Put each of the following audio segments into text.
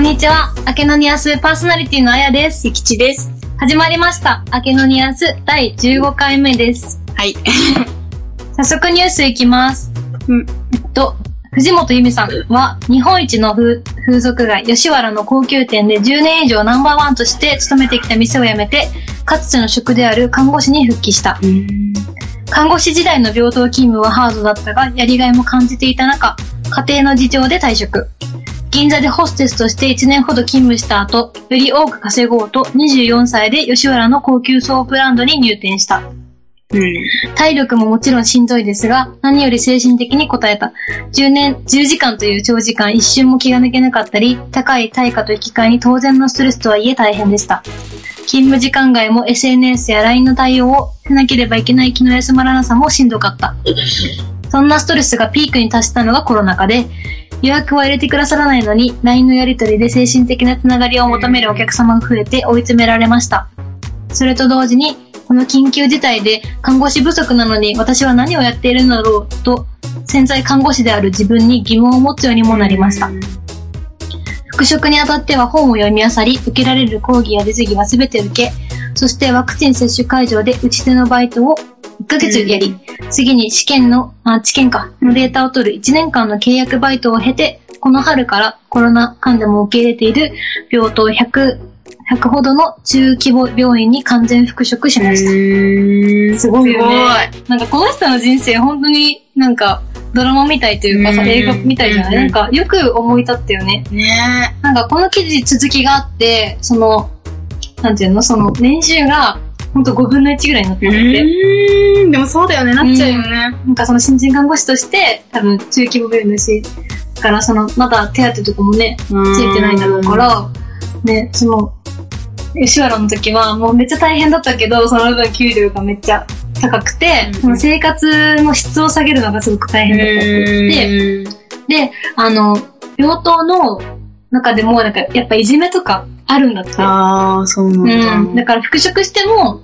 こんにちは。明けのニアスパーソナリティのあやです。ゆきちです。始まりました。明けのニアス第15回目です。はい。早速ニュースいきます。うん。と、藤本由美さんは日本一の風風俗街吉原の高級店で10年以上ナンバーワンとして勤めてきた店を辞めて、かつての職である看護師に復帰した。看護師時代の病棟勤務はハードだったが、やりがいも感じていた中、家庭の事情で退職。銀座でホステスとして1年ほど勤務した後、より多く稼ごうと24歳で吉原の高級ソープランドに入店した。うん。体力ももちろんしんどいですが、何より精神的に応えた。10年、10時間という長時間一瞬も気が抜けなかったり、高い対価と引き換えに当然のストレスとはいえ大変でした。勤務時間外も SNS や LINE の対応をしなければいけない気の休まらなさもしんどかった。そんなストレスがピークに達したのがコロナ禍で、予約は入れてくださらないのに、LINE のやり取りで精神的なつながりを求めるお客様が増えて追い詰められました。それと同時に、この緊急事態で看護師不足なのに私は何をやっているのだろうと、潜在看護師である自分に疑問を持つようにもなりました。復職にあたっては本を読み漁り、受けられる講義や実技は全て受け、そしてワクチン接種会場で打ち手のバイトを1ヶ月やり、次に試験の、あ、治験か、のデータを取る1年間の契約バイトを経て、この春からコロナ患者も受け入れている病棟100、100ほどの中規模病院に完全復職しました。んすごいよね。なんかこの人の人生本当になんかドラマみたいというかさ、うん。映画みたいじゃない、うん。なんかよく思い立ったよね。ね。なんかこの記事続きがあって、その、なんていうのその年収がほんと5分の1ぐらいになったんだって。え。うん。でもそうだよね。なっちゃうよね。なんかその新人看護師として多分中規模病院だし、だからそのまだ手当とかもね、つついてないんだろうから、ね、その、吉原の時はもうめっちゃ大変だったけど、その分給料がめっちゃ高くて、うんその生活の質を下げるのがすごく大変だったって言って、で、あの、病棟の中でもなんかやっぱいじめとかあるんだって。ああ、そうなんだ。うん。だから復職しても、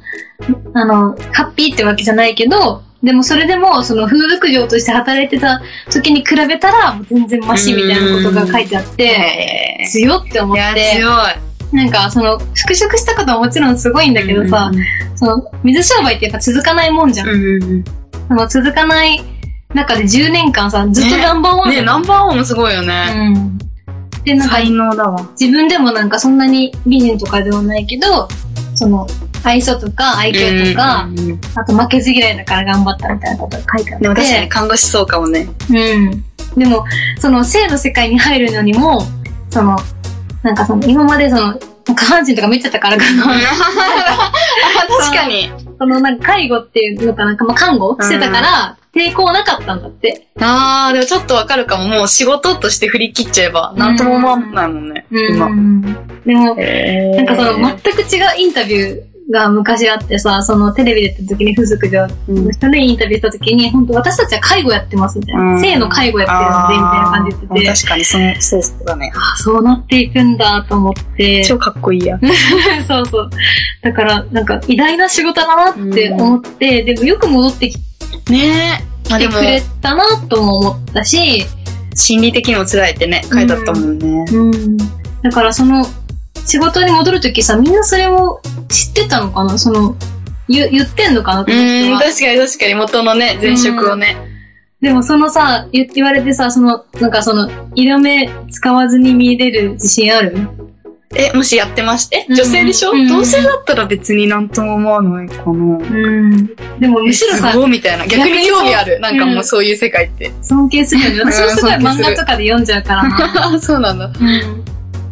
あの、ハッピーってわけじゃないけど、でもそれでも、その風俗嬢として働いてた時に比べたら、もう全然マシみたいなことが書いてあって、強って思って、強い。なんかその、復職したことはもちろんすごいんだけどさ、その、水商売ってやっぱ続かないもんじゃん。うんうんうん。その続かない中で10年間さ、ずっとナンバーワンね、ナンバーワンもすごいよね。うん。で、なんか才能だわ。自分でもなんかそんなに美人とかではないけど、その、愛想とか愛嬌とか、うんうんうんあと負けず嫌いだから頑張ったみたいなことが書いてあって。でも確かに看護師そうかもね。うん。でも、その性の世界に入るのにも、その、なんかその、今までその、下半身とか見てたからかな。確かに。そのなんか介護っていうのかなんか、まあ、看護してたから、抵抗なかったんだって。ああ、でもちょっとわかるかも。もう仕事として振り切っちゃえば、なんとも思わないもんね。今。でも、へなんかその全く違うインタビューが昔あってさ、そのテレビでた時に風俗嬢の人でインタビューした時に、本当私たちは介護やってますみたいな。うん性の介護やってるんで、みたいな感じで言ってて、確かにそのセンスだね。あそうなっていくんだと思って、超かっこいいや。そうそう。だから、なんか偉大な仕事だなって思って、でもよく戻ってきねえ。まあでもてく、れたなとも思ったし、心理的にも辛いってね、書いてあったもんね。うん。だからその、仕事に戻るときさ、みんなそれを知ってたのかな？その、言言ってんのかなと思ってうん、は。確かに確かに元のね、前職をね。でもそのさ、言言われてさ、その、なんかその、色目使わずに見れる自信ある？え、もしやってまして、うん女性でしょ、うん同性だったら別になんとも思わないかな。うん。でもむしろすさ、ごいみたいな。逆に興味ある。なんかうんもうそういう世界って。尊敬するよね。私もすごい漫画とかで読んじゃうからな。あそうなんだ。うん。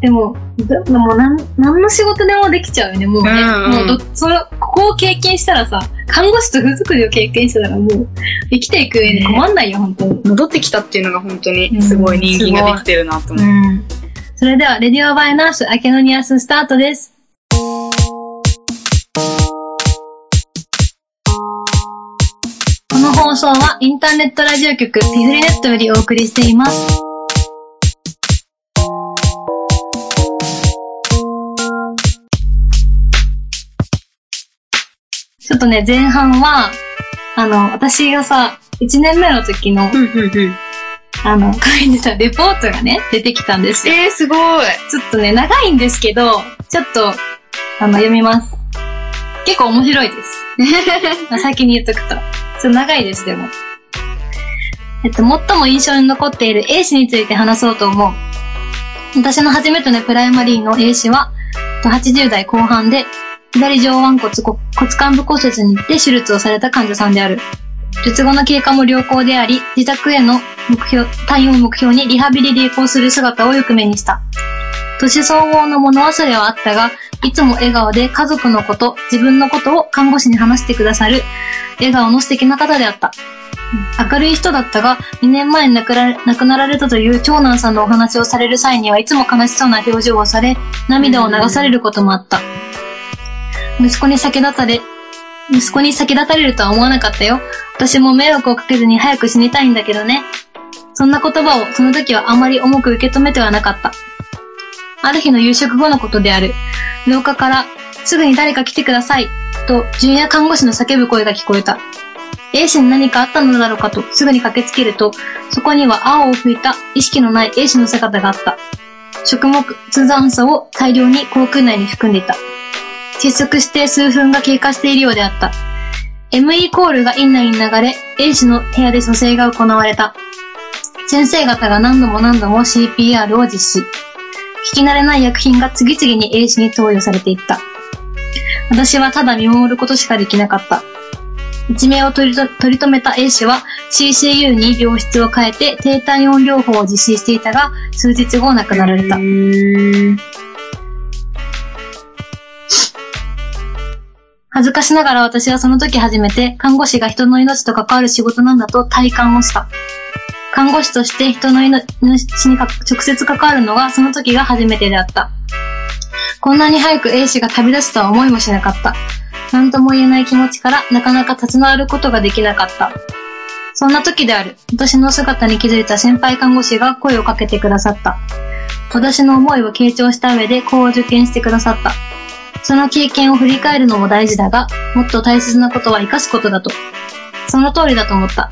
でも、ででもなん、何の仕事でもできちゃうよね、もうね。うんうんもうど、その、ここを経験したらさ、看護師と風俗業を経験したらもう、生きていく上に困んないよ、本当に。戻ってきたっていうのが本当にすごい人間ができてるなと思う。うん。それでは、レディオバイナース、明けのニアススタートです。この放送はインターネットラジオ局ピフリネットよりお送りしています。ちょっとね、前半は、あの、私がさ、1年目の時の、あの、書いてたレポートがね、出てきたんですよ。えー、すごい。ちょっとね、長いんですけど、ちょっと、あの、読みます。結構面白いです。先に言っとくと。ちょっと長いです、でも。えっと、最も印象に残っている A 氏について話そうと思う。私の初めてのプライマリーの A 氏は、と80代後半で、左上腕骨骨幹部骨折にて手術をされた患者さんである。術後の経過も良好であり、自宅への目標、退院を目標にリハビリで移行する姿をよく目にした。年相応の物忘れはあったが、いつも笑顔で家族のこと、自分のことを看護師に話してくださる、笑顔の素敵な方であった。明るい人だったが、2年前に亡くら亡くなられたという長男さんのお話をされる際にはいつも悲しそうな表情をされ、涙を流されることもあった。息子に先立たれ、息子に先立たれるとは思わなかったよ。私も迷惑をかけずに早く死にたいんだけどね。そんな言葉をその時はあまり重く受け止めてはなかった。ある日の夕食後のことである。廊下から、すぐに誰か来てください。と、純也看護師の叫ぶ声が聞こえた。A 氏に何かあったのだろうかと、すぐに駆けつけると、そこには青を吹いた意識のない A 氏の姿があった。食物残素を大量に口腔内に含んでいた。窒息して数分が経過しているようであった。ME コールが院内に流れ、A 氏の部屋で蘇生が行われた。先生方が何度も何度も CPR を実施。聞き慣れない薬品が次々に A 氏に投与されていった。私はただ見守ることしかできなかった。一命を取り取り留めた A 氏は CCU に病室を変えて低体温療法を実施していたが、数日後亡くなられた。恥ずかしながら私はその時初めて看護師が人の命と関わる仕事なんだと体感をした。看護師として人の命に直接関わるのがその時が初めてであった。こんなに早く A 氏が旅立つとは思いもしなかった。何とも言えない気持ちからなかなか立ち直ることができなかった。そんな時である。私の姿に気づいた先輩看護師が声をかけてくださった。私の思いを傾聴した上でこう受験してくださった。その経験を振り返るのも大事だが、もっと大切なことは生かすことだと。その通りだと思った。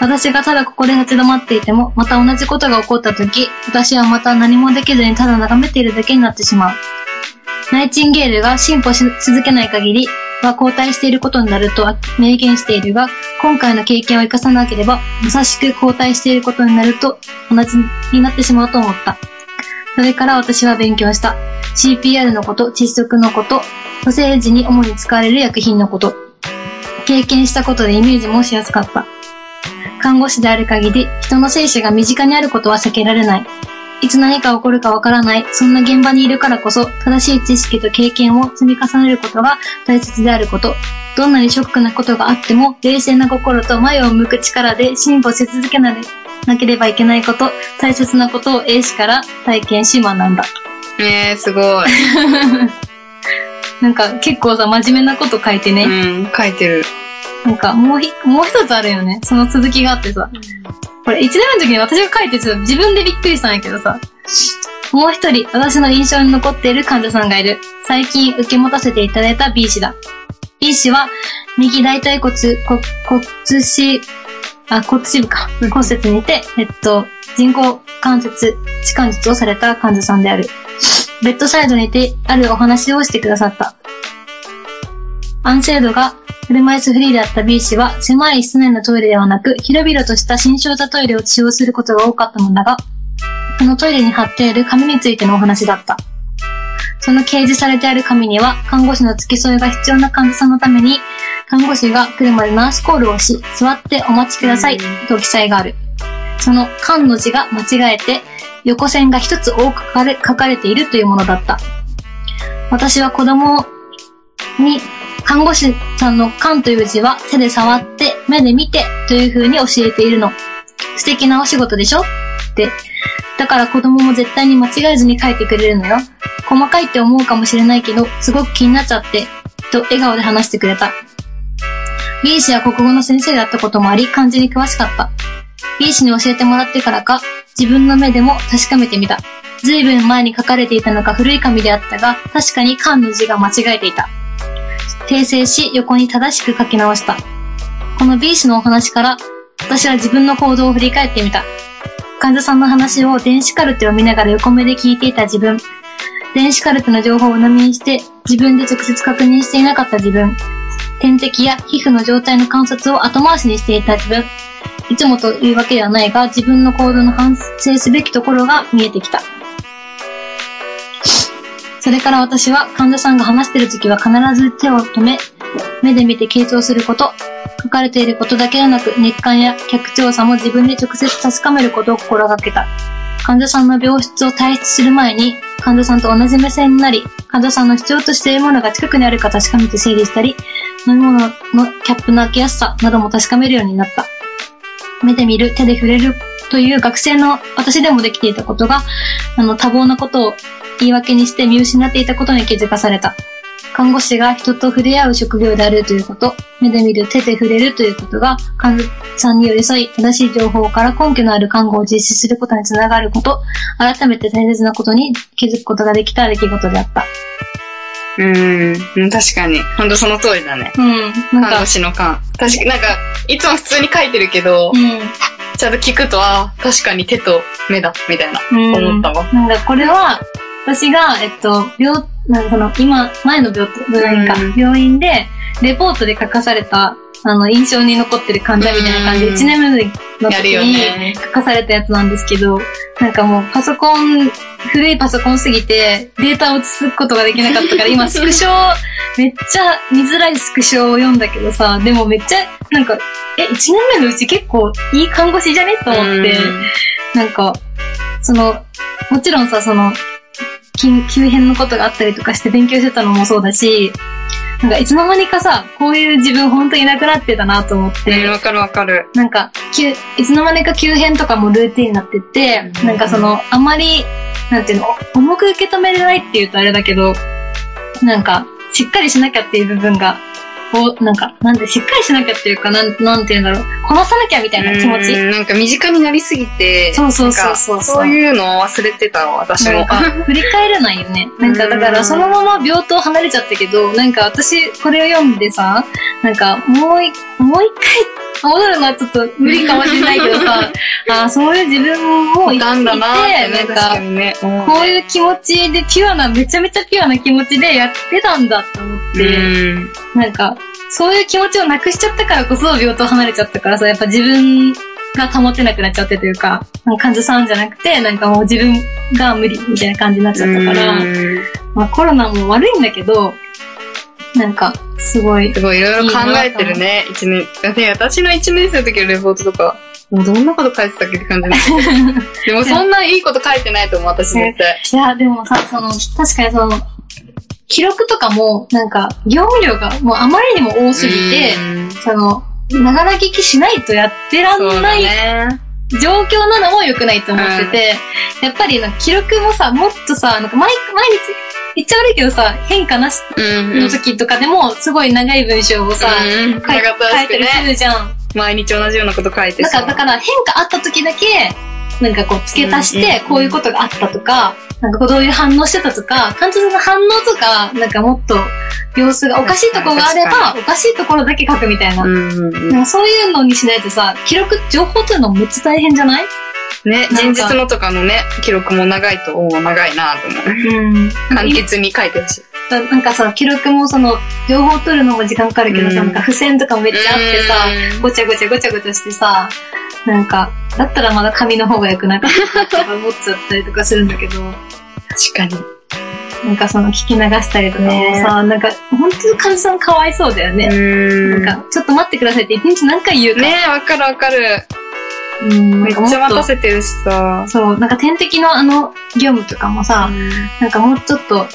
私がただここで立ち止まっていても、また同じことが起こった時、私はまた何もできずにただ眺めているだけになってしまう。ナイチンゲールが進歩し続けない限りは後退していることになると明言しているが、今回の経験を生かさなければ、まさしく後退していることになると同じになってしまうと思った。それから私は勉強した。CPR のこと、窒息のこと、蘇生時に主に使われる薬品のこと。経験したことでイメージもしやすかった。看護師である限り、人の生死が身近にあることは避けられない。いつ何か起こるかわからない、そんな現場にいるからこそ、正しい知識と経験を積み重ねることが大切であること。どんなにショックなことがあっても、冷静な心と前を向く力で進歩し続けなければいけないこと、大切なことを A 氏から体験し学んだ。えー、すごい。なんか結構さ、真面目なこと書いてね。うん、書いてる。なんかもうひ、もう一つあるよね。その続きがあってさ。これ1年目の時に私が書いてちょっと自分でびっくりしたんやけどさ。もう一人、私の印象に残っている患者さんがいる。最近受け持たせていただいた B 氏だ。B 氏は、右大腿骨、こ骨肢、あ、骨肢部か。骨折にて、えっと、人工関節、置換術をされた患者さんである。ベッドサイドにて、あるお話をしてくださった。安静度が車椅子フリーであった B 氏は、狭い室内のトイレではなく、広々とした新生座トイレを使用することが多かったのだが、そのトイレに貼ってある紙についてのお話だった。その掲示されてある紙には、看護師の付き添いが必要な患者さんのために、看護師が来るまでナースコールをし、座ってお待ちください、と記載がある。その、看の字が間違えて、横線が一つ多く書かれているというものだった。私は子供に、看護師さんの看という字は手で触って、目で見てという風に教えているの。素敵なお仕事でしょ？って。だから子供も絶対に間違えずに書いてくれるのよ。細かいって思うかもしれないけど、すごく気になっちゃって、と笑顔で話してくれた。B 氏は国語の先生だったこともあり、漢字に詳しかった。B 氏に教えてもらってからか、自分の目でも確かめてみた。ずいぶん前に書かれていたのか古い紙であったが、確かに漢の字が間違えていた。訂正し、横に正しく書き直した。この B 氏のお話から、私は自分の行動を振り返ってみた。患者さんの話を電子カルテを見ながら横目で聞いていた自分。電子カルテの情報を鵜呑みにして、自分で直接確認していなかった自分。点滴や皮膚の状態の観察を後回しにしていた自分。いつもというわけではないが、自分の行動の反省すべきところが見えてきた。それから私は患者さんが話しているときは必ず手を止め、目で見て傾聴すること、書かれていることだけでなく、熱感や客調査も自分で直接確かめることを心がけた。患者さんの病室を退出する前に、患者さんと同じ目線になり、患者さんの必要としているものが近くにあるか確かめて整理したり、飲み物のキャップの開けやすさなども確かめるようになった。目で見る、手で触れるという学生の私でもできていたことが、あの多忙なことを言い訳にして見失っていたことに気づかされた。看護師が人と触れ合う職業であるということ、目で見る、手で触れるということが、患者さんに寄り添い、正しい情報から根拠のある看護を実施することにつながること、改めて大切なことに気づくことができた出来事であった。うーん、確かに。ほんとその通りだね。うん。看護、師の勘。確かになんか、いつも普通に書いてるけど、うん。ちゃんと聞くと、あー確かに手と目だ、みたいな、うん思ったわ。なんかこれは、私が、えっと、病、なんかその、今、前の病病院か、うん。病院で、レポートで書かされた、あの、印象に残ってる患者みたいな感じで、うん。1年目の時にね。書かされたやつなんですけど、なんかもうパソコン、古いパソコンすぎて、データを移すことができなかったから、今スクショ、めっちゃ見づらいスクショを読んだけどさ、でもめっちゃ、なんか、え、1年目のうち結構いい看護師じゃね？と思って、なんか、その、もちろんさ、その、急急変のことがあったりとかして勉強してたのもそうだし、なんかいつの間にかさ、こういう自分本当にいなくなってたなと思っうん、て、わかるわかる。なんか、急、いつの間にか急変とかもルーティンになってって、うんなんかその、あまり、なんていうの、重く受け止めれないっていうとあれだけど、なんか、しっかりしなきゃっていう部分が、こう、なんか、なんで、しっかりしなきゃっていうか、なん、なんていうんだろう、こなさなきゃみたいな気持ち。うんなんか身近になりすぎて、そうそうそうそうそういうのを忘れてたわ、私も振り返れないよね。なんか、だから、そのまま病棟離れちゃったけど、なんか私、これを読んでさ、なんか、もう一、もう一回、戻るのはちょっと無理かもしれないけどさ、あーそういう自分もいたんだなってね、なん確か。こういう気持ちで、ピュアな、めちゃめちゃピュアな気持ちでやってたんだって思って、うん。なんか、そういう気持ちをなくしちゃったからこそ病棟離れちゃったからさ、やっぱ自分が保てなくなっちゃってというか、患者さんじゃなくて、なんかもう自分が無理みたいな感じになっちゃったから、うんまあコロナも悪いんだけど、なんか、すごい、すごい。いろいろ考えてるね、一年。だって私の一年生の時のレポートとか、もうどんなこと書いてたっけって感じ でもそんないいこと書いてないと思う、私絶対。いや、でもさ、その、確かにその、記録とかも、なんか、業務量がもうあまりにも多すぎて、うん。その、ながら聞きしないとやってらんだないね。状況なのも良くないと思ってて、やっぱり記録もさ、もっとさ、なんか毎毎日、言っちゃ悪いけどさ、変化なしうん。の時とかでも、すごい長い文章をさ、うん、書い長かった書いたりすね。るじゃん。毎日同じようなこと書いてさ。だから、変化あった時だけ、なんかこう付け足して、こういうことがあったとか、なんかこうどういう反応してたとか、患者さんの反応とか、なんかもっと様子がおかしいところがあれ確ば、おかしいところだけ書くみたいな。うんうんうん。なんかそういうのにしないとさ、記録、情報というのもめっちゃ大変じゃない？ね、前日のとかのね、記録も長いと、おー長いなと思う。うん。簡潔に書いてほしい。ななんかさ、記録もその、情報取るのも時間かかるけどさ、うんなんか付箋とかもめっちゃあってさ、うんごちゃごちゃごちゃごちゃしてさ、なんか、だったらまだ紙の方が良くなかったなとか思っちゃったりとかするんだけど、確かに。なんかその聞き流したりとかもさ、なんか、本当に患者さんかわいそうだよね。うん。なんか、ちょっと待ってくださいって一日何回言うか。ねわかるわかる。うん、めっちゃ待たせせてるしさ。そう、なんか点滴のあの、業務とかもさ、なんかもうちょっと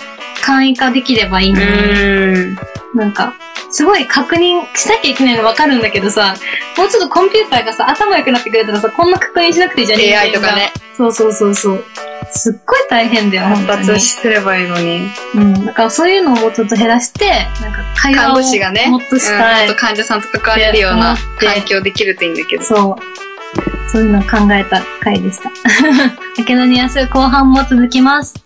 簡易化できればいいのに、うん。なんか、すごい確認しなきゃいけないの分かるんだけどさ、もうちょっとコンピューターがさ、頭良くなってくれたらさ、こんな確認しなくていいじゃん。AI とかね。そうそうそうそう。すっごい大変だよ、本発当に達。すればいいのに。うん。だからそういうのをもうちょっと減らして、なんか会話看を護師がね、もっとしたい。うんもっと患者さんと関われるような環境できるといいんだけど。そう。そういうのを考えた回でした。だけどニュアス後半も続きます。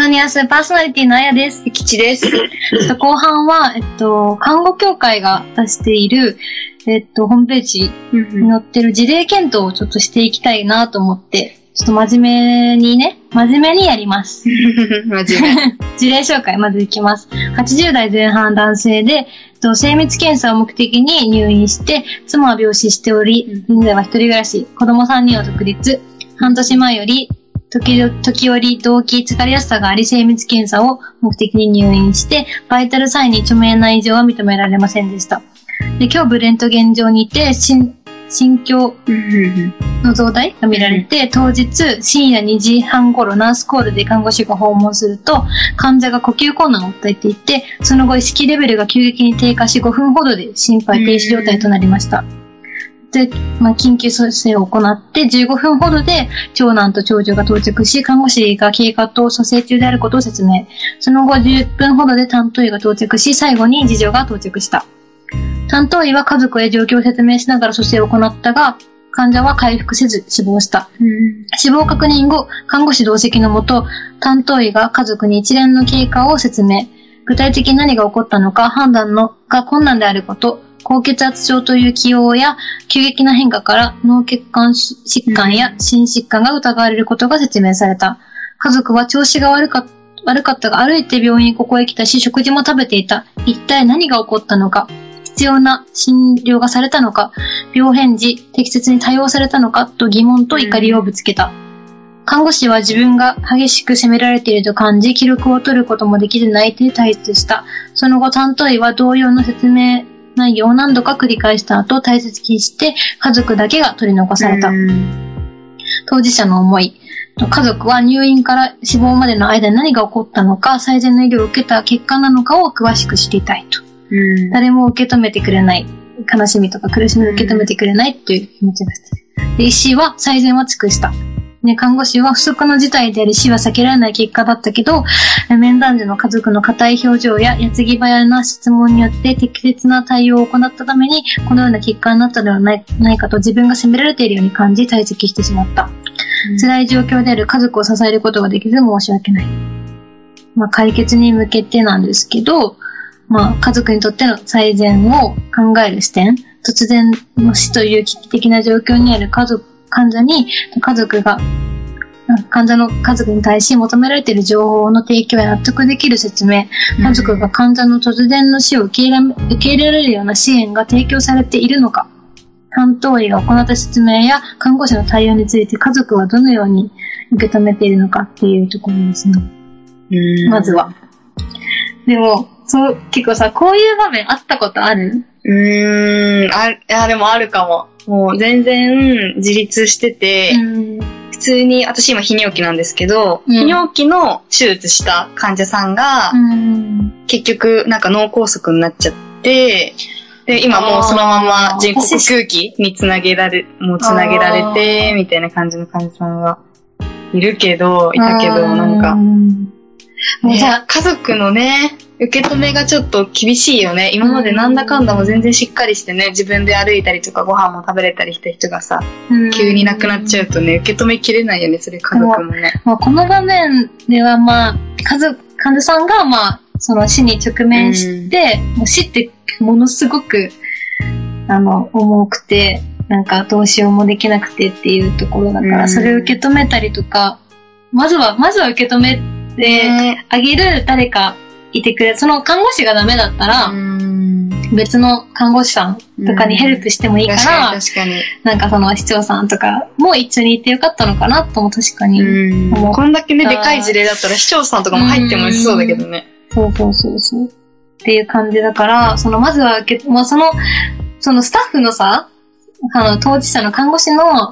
のニュアスパーソナリティのあやです。吉です。後半は、えっと、看護協会が出している、えっと、ホームページに載ってる事例検討をちょっとしていきたいなと思って、ちょっと真面目にね、真面目にやります。真面目。事例紹介まずいきます。80代前半男性で、えっと精密検査を目的に入院して、妻は病死しており、現在は一人暮らし、子供3人を独立、半年前より、時々時折動機疲れやすさがあり精密検査を目的に入院して、バイタルサインに著名な異常は認められませんでした。で、今日ブレント現状にて、心、心境の増大が見られて、当日深夜2時半頃ナースコールで看護師が訪問すると、患者が呼吸困難を訴えていて、その後意識レベルが急激に低下し5分ほどで心肺停止状態となりました。で、まあ、緊急蘇生を行って15分ほどで長男と長女が到着し、看護師が経過と蘇生中であることを説明。その後10分ほどで担当医が到着し、最後に次女が到着した。担当医は家族へ状況を説明しながら蘇生を行ったが、患者は回復せず死亡した。死亡確認後、看護師同席のもと、担当医が家族に一連の経過を説明。具体的に何が起こったのか判断のが困難であること、高血圧症という起用や急激な変化から脳血管疾患や心疾患が疑われることが説明された。家族は調子が悪か悪かったが歩いて病院にここへ来たし食事も食べていた。一体何が起こったのか必要な診療がされたのか病変時適切に対応されたのかと疑問と怒りをぶつけた。看護師は自分が激しく責められていると感じ、記録を取ることもできず泣いて退出した。その後担当医は同様の説明内容を何度か繰り返した後、大切にして家族だけが取り残された。当事者の思い。家族は入院から死亡までの間に何が起こったのか、最善の医療を受けた結果なのかを詳しく知りたいと。誰も受け止めてくれない。悲しみとか苦しみを受け止めてくれないという気持ちがして。で、医師は最善は尽くした。ね、看護師は不測の事態であり死は避けられない結果だったけど、面談時の家族の硬い表情や矢継ぎ早な質問によって適切な対応を行ったために、このような結果になったのではないないかと自分が責められているように感じ退席してしまった。辛い状況である家族を支えることができず申し訳ない。まあ、解決に向けてなんですけど、まあ、家族にとっての最善を考える視点、突然の死という危機的な状況にある家族、患者に、家族が、患者の家族に対し求められている情報の提供や納得できる説明、家族が患者の突然の死を受け入れ受け入れられるような支援が提供されているのか、担当医が行った説明や看護師の対応について家族はどのように受け止めているのかっていうところですね。まずは。でも、そう、結構さ、こういう場面あったことある？うーん、あ、いや、でもあるかも。もう全然自立してて、ん。普通に、私今泌尿器なんですけど、うん。泌尿器の手術した患者さんが、うん。結局なんか脳梗塞になっちゃって、で、今もうそのまま人工呼吸器につなげられ、もうつなげられて、みたいな感じの患者さんがいるけど、いたけど、なんか、もうじゃあ、家族のね、受け止めがちょっと厳しいよね。今までなんだかんだも全然しっかりしてね、自分で歩いたりとかご飯も食べれたりした人がさ、急に亡くなっちゃうとね、受け止めきれないよね、それ家族もね。まあ、この場面では、まあ、家族、患者さんが、まあ、その死に直面して、もう死ってものすごく、あの、重くて、なんかどうしようもできなくてっていうところだから、うんそれを受け止めたりとか、まずは、まずは受け止めてねあげる誰かいてくれ、その看護師がダメだったら、うん別の看護師さんとかにヘルプしてもいいから、確かに。なんかその市長さんとかも一緒にいてよかったのかなとも確かに。うん思うこんだけね、でかい事例だったら市長さんとかも入ってもしそうだけどね。そうそうそうそう。っていう感じだから、そのまずはまあその、そのスタッフのさ、あの当事者の看護師の、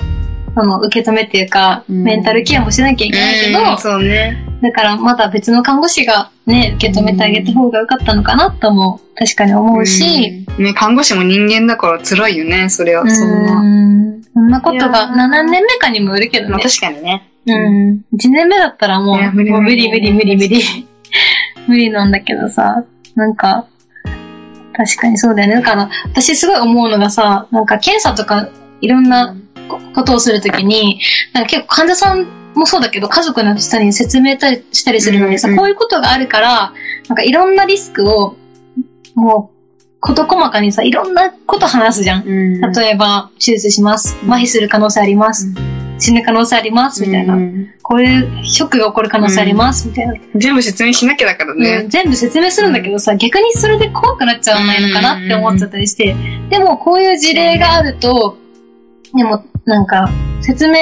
その受け止めっていうか、うんメンタルケアもしなきゃいけないけど、うんそうね。だからまだ別の看護師がね、受け止めてあげた方がよかったのかなとも確かに思うし、うんね、看護師も人間だから辛いよね、それは。うそんな。んそんなこといがやー何年目かにもよるけどまあね。確かにね。うん。1年目だったらもう、無理無理無無理理無理無理。無理なんだけどさ、なんか、確かにそうだよね。だから、私すごい思うのがさ、なんか検査とかいろんなこことをするときに、なんか結構患者さんもそうだけど、家族の人に説明たりしたりするのにさ、うんうんこういうことがあるから、なんかいろんなリスクを、もう、事細かにさ、いろんなこと話すじゃん。うん例えば、手術します。うん麻痺する可能性あります。死ぬ可能性あります。みたいな。うんこういうショックが起こる可能性あります。みたいな。全部説明しなきゃだからうんね。全部説明するんだけどさ、逆にそれで怖くなっちゃわないのかなって思っちゃったりして、でもこういう事例があると、でもなんか説明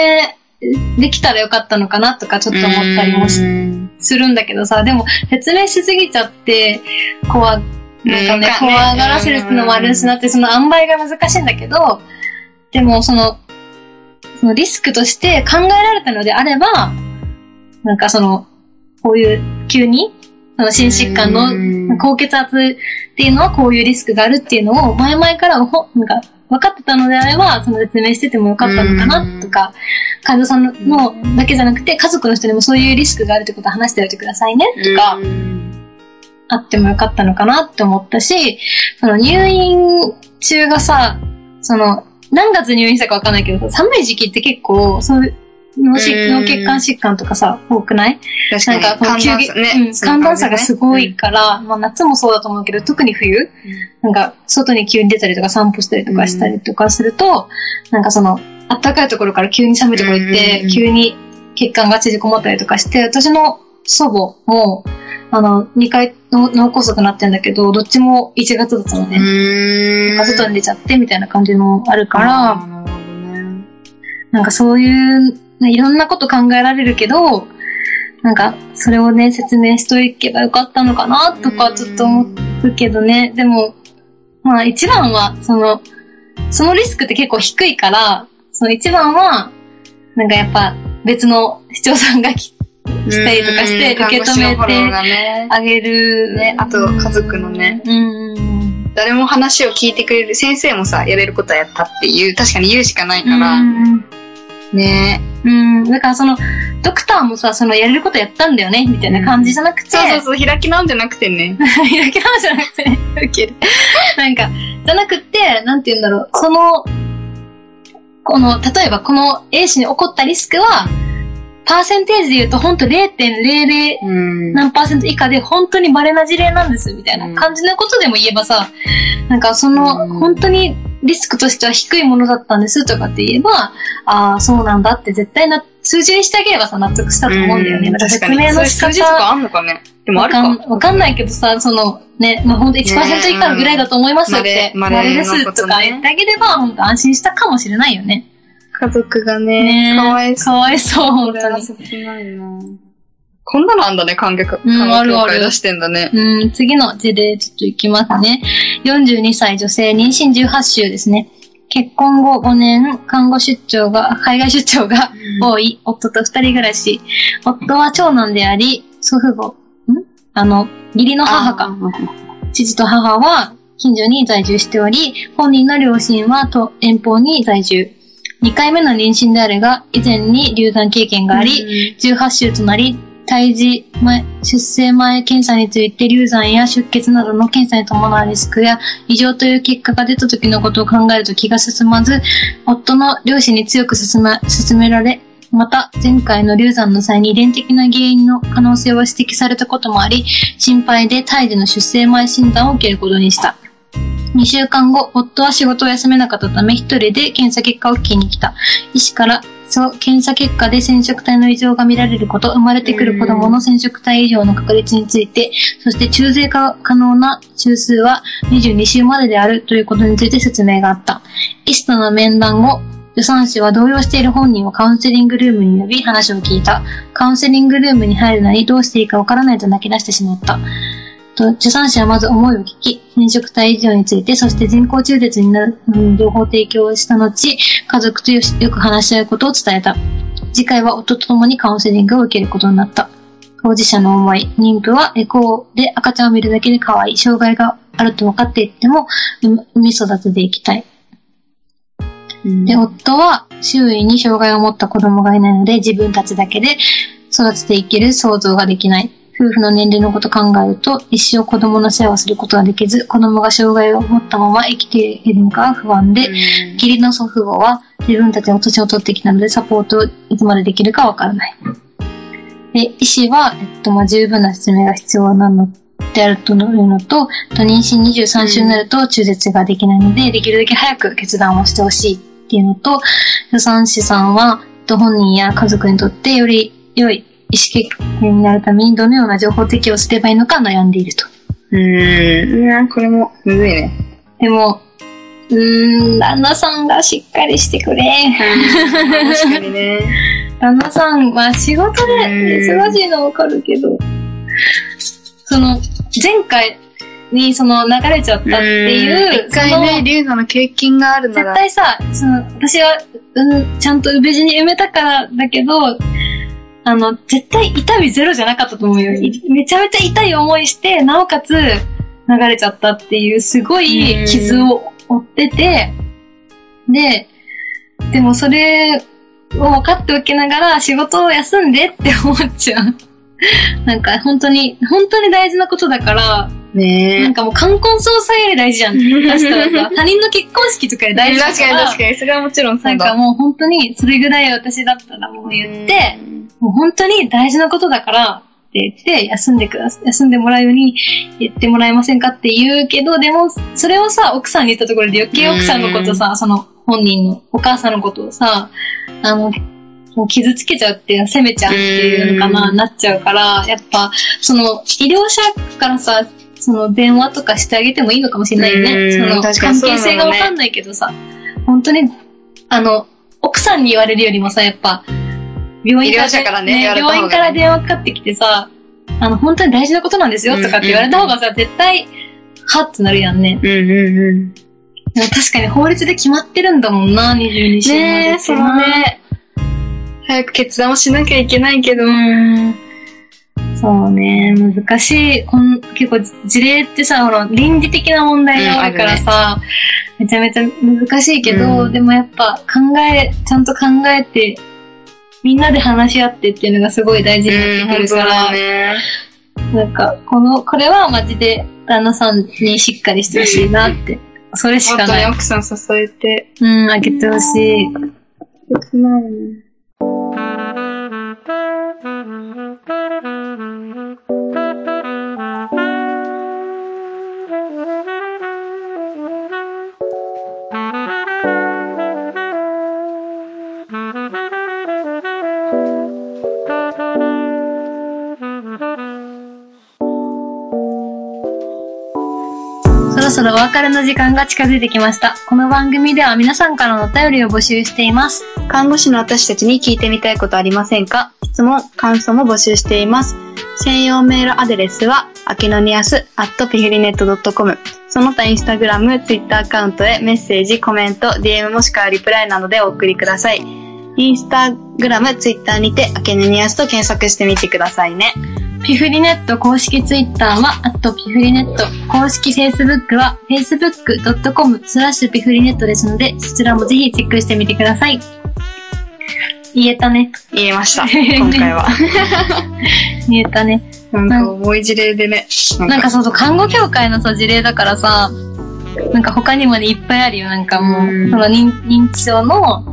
できたらよかったのかなとかちょっと思ったりもするんだけどさ、でも説明しすぎちゃって、怖、なんかね怖がらせるっていうのもあるしなって、その塩梅が難しいんだけど、でもその、そのリスクとして考えられたのであれば、なんかその、こういう急に、その心疾患うん。の高血圧っていうのはこういうリスクがあるっていうのを前々からほなんか分かってたのであれば、その説明しててもよかったのかなとか、患者さんのだけじゃなくて家族の人にもそういうリスクがあるってことを話しておいてくださいねとか、うん。あってもよかったのかなって思ったし、その入院中がさ、その、何月入院したかわかんないけどさ、寒い時期って結構、そういう脳しうん脳血管疾患とかさ、多くない？確かに。なんかこの急激、寒暖差ね。うん。寒暖差がすごい。から、まあ夏もそうだと思うけど、特に冬、なんか外に急に出たりとか散歩したりとかしたりとかすると、なんかその、暖かいところから急に寒いところ行って、うん急に血管が縮こまったりとかして、私の祖母も、あの、2回の脳梗塞になってんだけど、どっちも1月だったのうね。なんか外に出ちゃってみたいな感じもあるから、なんかそういう、ねいろんなこと考えられるけど、なんか、それをね、説明しといけばよかったのかな、とか、ちょっと思うけどね。でも、まあ一番は、その、そのリスクって結構低いから、その一番は、なんかやっぱ別の市長さんが来来たりとかしてうん受け止めてあげる。ねあと家族のね。うん。誰も話を聞いてくれる先生もさ、やれることはやったっていう、確かに言うしかないかうら、ん。ねうん。だからその、ドクターもさ、そのやれることやったんだよね、みたいな感じじゃなくて、そうそうそう、開き直んじゃなくてね。開き直しじゃなくて、ウケる。なんか、じゃなくて、なんて言うんだろう、その、この、例えばこの A 氏に起こったリスクは、パーセンテージで言うとほんと0.00うん。何パーセント以下で本当に稀な事例なんです、みたいな感じのことでも言えばさ、なんかその、うん本当にリスクとしては低いものだったんですとかって言えば、ああ、そうなんだって絶対な、数字にしてあげればさ、納得したと思うんだよね。確かに。明の仕そういう数字とか方、あんのかねでもあるか。わかんわかんないけどさ、その、ね、まあ、ほんと1%以下ぐらいだと思いますよって、うん稀ですとか言ってあげれば、本当安心したかもしれないよね。家族がねね、かわいそう。かわいそう、本当に。切ないなこんなのあんだね、感覚。うん感あるある覚会出してんだね。うん、次の事例ちょっといきますね。42歳女性、妊娠18週ですね。結婚後5年、看護出張が、海外出張が多い、夫と二人暮らし。夫は長男であり、祖父母、ん？あの、義理の母か。父と母は近所に在住しており、本人の両親はと遠方に在住。2回目の妊娠であるが、以前に流産経験があり、18週となり、胎児前、出生前検査について流産や出血などの検査に伴うリスクや異常という結果が出た時のことを考えると気が進まず、夫の両親に強く進め進められ、また前回の流産の際に遺伝的な原因の可能性を指摘されたこともあり、心配で胎児の出生前診断を受けることにした。2週間後、夫は仕事を休めなかったため一人で検査結果を聞きに来た。医師から、そう、検査結果で染色体の異常が見られること、生まれてくる子供の染色体異常の確率について、そして中性化可能な周数は22週までであるということについて説明があった。医師との面談後、助産師は動揺している本人をカウンセリングルームに呼び話を聞いた。カウンセリングルームに入るなりどうしていいかわからないと泣き出してしまった。と助産師はまず思いを聞き、染色体異常について、そして人工中絶になるうん情報提供をした後、家族とよく話し合うことを伝えた。次回は夫と共にカウンセリングを受けることになった。当事者の思い、妊婦はエコーで赤ちゃんを見るだけで可愛い、障害があると分かっていても、産産み育てていきたい。で、夫は周囲に障害を持った子供がいないので自分たちだけで育てていける想像ができない。夫婦の年齢のことを考えると一生子供の世話をすることができず、子供が障害を持ったまま生きているのか不安で、義理の祖父母は自分たちの年を取ってきたのでサポートをいつまでできるかわからない。で、医師は、えっと、まあ、十分な説明が必要なのであるというのと、と妊娠23週になると中絶ができないので、できるだけ早く決断をしてほしいっていうのと、助産師さんは、えっと本人や家族にとってより良い意思決定になるためにどのような情報提供をすればいいのか悩んでいると。うーん。いや、これも、むずいね。でも、うーん、旦那さんがしっかりしてくれ。確かにね。旦那さん、まあ仕事で忙しいのわかるけど、その、前回にその流れちゃったっていう、一回ね、リュウナの経験があるな絶ら。対さ、その、私は、うん、ちゃんと無事に埋めたからだけど、あの、絶対痛みゼロじゃなかったと思うよ。いめちゃめちゃ痛い思いして、なおかつ流れちゃったっていう、すごい傷を負ってて、で、でもそれを分かっておきながら仕事を休んでって思っちゃう。なんか本当に、本当に大事なことだから、なねんかもう冠婚葬祭より大事じゃん。出したらさ、他人の結婚式とかより大事だ確かに確かに、それはもちろんそうだ。なんかもう本当に、それぐらい私だったらもう言って、もう本当に大事なことだからって言って、休んでください、休んでもらうように言ってもらえませんかって言うけど、でも、それをさ、奥さんに言ったところで余計奥さんのことさ、その本人のお母さんのことをさ、あの、もう傷つけちゃうっていうの責めちゃうっていうのかな、うん。なっちゃうから、やっぱ、その、医療者からさ、その電話とかしてあげてもいいのかもしれないよね。うんその、関係性がわかんないけどさ、本当に、あの、奥さんに言われるよりもさ、やっぱ、病院医療者からねね病院から電話かかってきてさ、あの、本当に大事なことなんですよとかって言われた方がさ、絶対、はってなるやんね。うんうんうん。でも確かに法律で決まってるんだもんな、22週ねえ、そのね、早く決断をしなきゃいけないけど。うん。そうね、難しい。こん結構事例ってさ、ほら、倫理的な問題が多いからさ、めちゃめちゃ難しいけど、うんでもやっぱ考え、ちゃんと考えて、みんなで話し合ってっていうのがすごい大事になってくるから、だね。なんか、この、これはマジで旦那さんにしっかりしてほしいなって。それし本かない。奥さん支えて。うん、あげてほしい。切ないね。そろお別れの時間が近づいてきました。この番組では皆さんからのお便りを募集しています。看護師の私たちに聞いてみたいことありませんか？質問、感想も募集しています。専用メールアドレスは、アケノニアス at ピフリネット .com。その他インスタグラム、ツイッターアカウントへメッセージ、コメント、DM もしくはリプライなどでお送りください。インスタグラム、ツイッターにて、アケノニアスと検索してみてくださいね。ピフリネット公式ツイッターは、あとピフリネット、公式フェイスブックは、facebook.com スラッシュピフリネットですので、そちらもぜひチェックしてみてください。言えたね。言えました。今回は。言えたね。なんか重い事例でね。なんかそうそう、看護協会のさ、事例だからさ、なんか他にもね、いっぱいあるよ。なんかもう、うんその認認知症の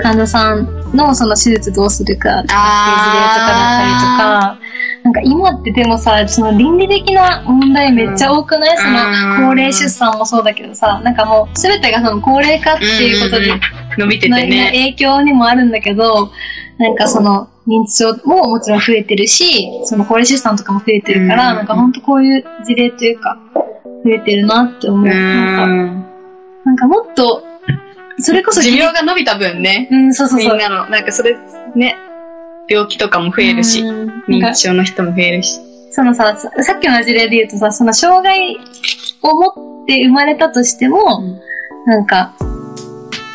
患者さんのその手術どうするかっていう事例とかだったりとか、なんか今ってでもさ、その倫理的な問題めっちゃ多くない、そのうん高齢出産もそうだけどさ、なんかもう全てがその高齢化っていうことで、うん伸びててのね。影響にもあるんだけど、なんかその認知症ももちろん増えてるし、その高齢出産とかも増えてるから、うんなんかほんとこういう事例というか、増えてるなって思う。うなんか、ん。なんかもっと、それこそ寿命が伸びた分ね。うん、そうそうそう。みんなの、なんかそれ、ね、病気とかも増えるし、認か知症の人も増えるし。そのさ、ささっきの事例で言うとさ、その障害を持って生まれたとしても、なんか、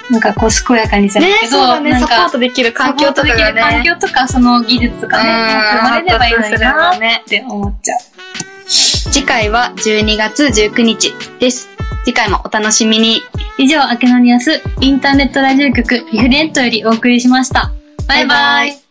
なんかこう健やかにじゃないけど、そうだね、なんかサポートできる環境とかがサポートできる環ね。境とか、その技術とかね、うん生まれればいいのになって思っちゃう。次回は12月19日です。次回もお楽しみに。以上、アケノニアスインターネットラジオ局ピフレントよりお送りしました。バイバイ。